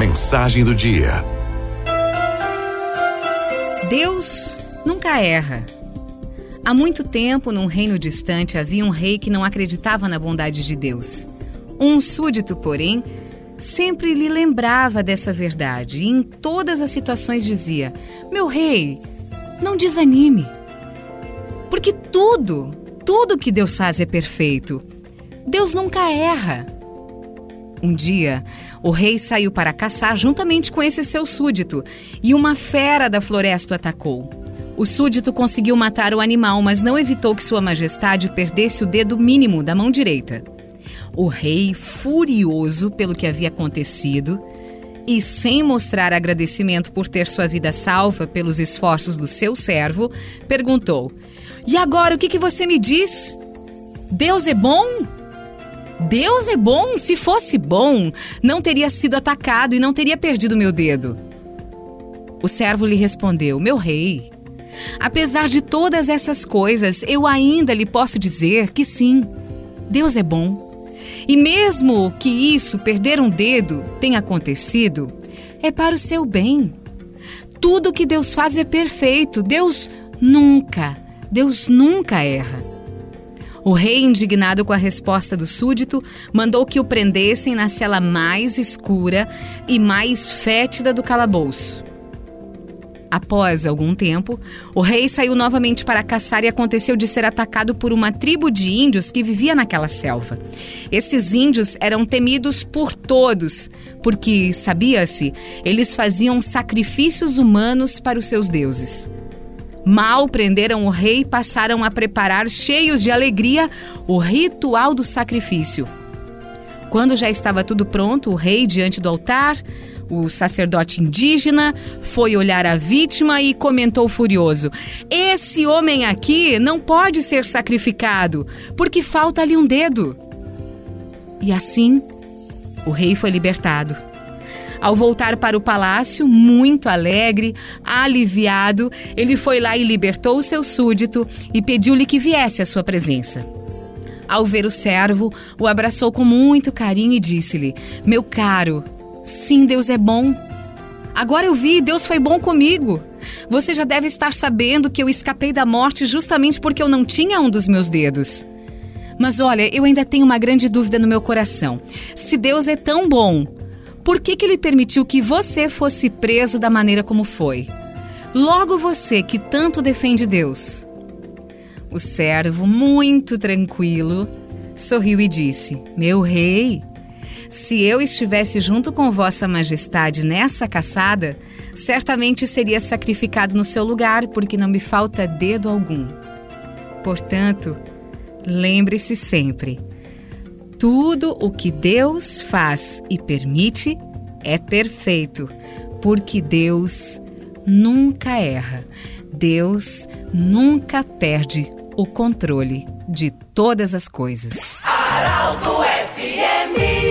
Mensagem do dia. Deus nunca erra. Há muito tempo, num reino distante, havia um rei que não acreditava na bondade de Deus. Um súdito, porém, sempre lhe lembrava dessa verdade e em todas as situações dizia: Meu rei, não desanime. Porque tudo, tudo que Deus faz é perfeito. Deus nunca erra. Um dia, o rei saiu para caçar juntamente com esse seu súdito e uma fera da floresta o atacou. O súdito conseguiu matar o animal, mas não evitou que Sua Majestade perdesse o dedo mínimo da mão direita. O rei, furioso pelo que havia acontecido e sem mostrar agradecimento por ter sua vida salva pelos esforços do seu servo, perguntou: E agora o que, que você me diz? Deus é bom? Deus é bom? Se fosse bom, não teria sido atacado e não teria perdido meu dedo. O servo lhe respondeu: Meu rei, apesar de todas essas coisas, eu ainda lhe posso dizer que sim, Deus é bom. E mesmo que isso, perder um dedo, tenha acontecido, é para o seu bem. Tudo que Deus faz é perfeito. Deus nunca, Deus nunca erra. O rei, indignado com a resposta do súdito, mandou que o prendessem na cela mais escura e mais fétida do calabouço. Após algum tempo, o rei saiu novamente para caçar e aconteceu de ser atacado por uma tribo de índios que vivia naquela selva. Esses índios eram temidos por todos, porque, sabia-se, eles faziam sacrifícios humanos para os seus deuses. Mal prenderam o rei passaram a preparar, cheios de alegria, o ritual do sacrifício. Quando já estava tudo pronto, o rei, diante do altar, o sacerdote indígena foi olhar a vítima e comentou furioso: Esse homem aqui não pode ser sacrificado, porque falta ali um dedo. E assim, o rei foi libertado. Ao voltar para o palácio, muito alegre, aliviado, ele foi lá e libertou o seu súdito e pediu-lhe que viesse à sua presença. Ao ver o servo, o abraçou com muito carinho e disse-lhe: Meu caro, Sim, Deus é bom. Agora eu vi, Deus foi bom comigo. Você já deve estar sabendo que eu escapei da morte justamente porque eu não tinha um dos meus dedos. Mas olha, eu ainda tenho uma grande dúvida no meu coração. Se Deus é tão bom, por que, que ele permitiu que você fosse preso da maneira como foi? Logo você que tanto defende Deus. O servo, muito tranquilo, sorriu e disse: Meu rei, se eu estivesse junto com Vossa Majestade nessa caçada, certamente seria sacrificado no seu lugar, porque não me falta dedo algum. Portanto, lembre-se sempre: tudo o que Deus faz e permite é perfeito, porque Deus nunca erra. Deus nunca perde o controle de todas as coisas. Araldo FMI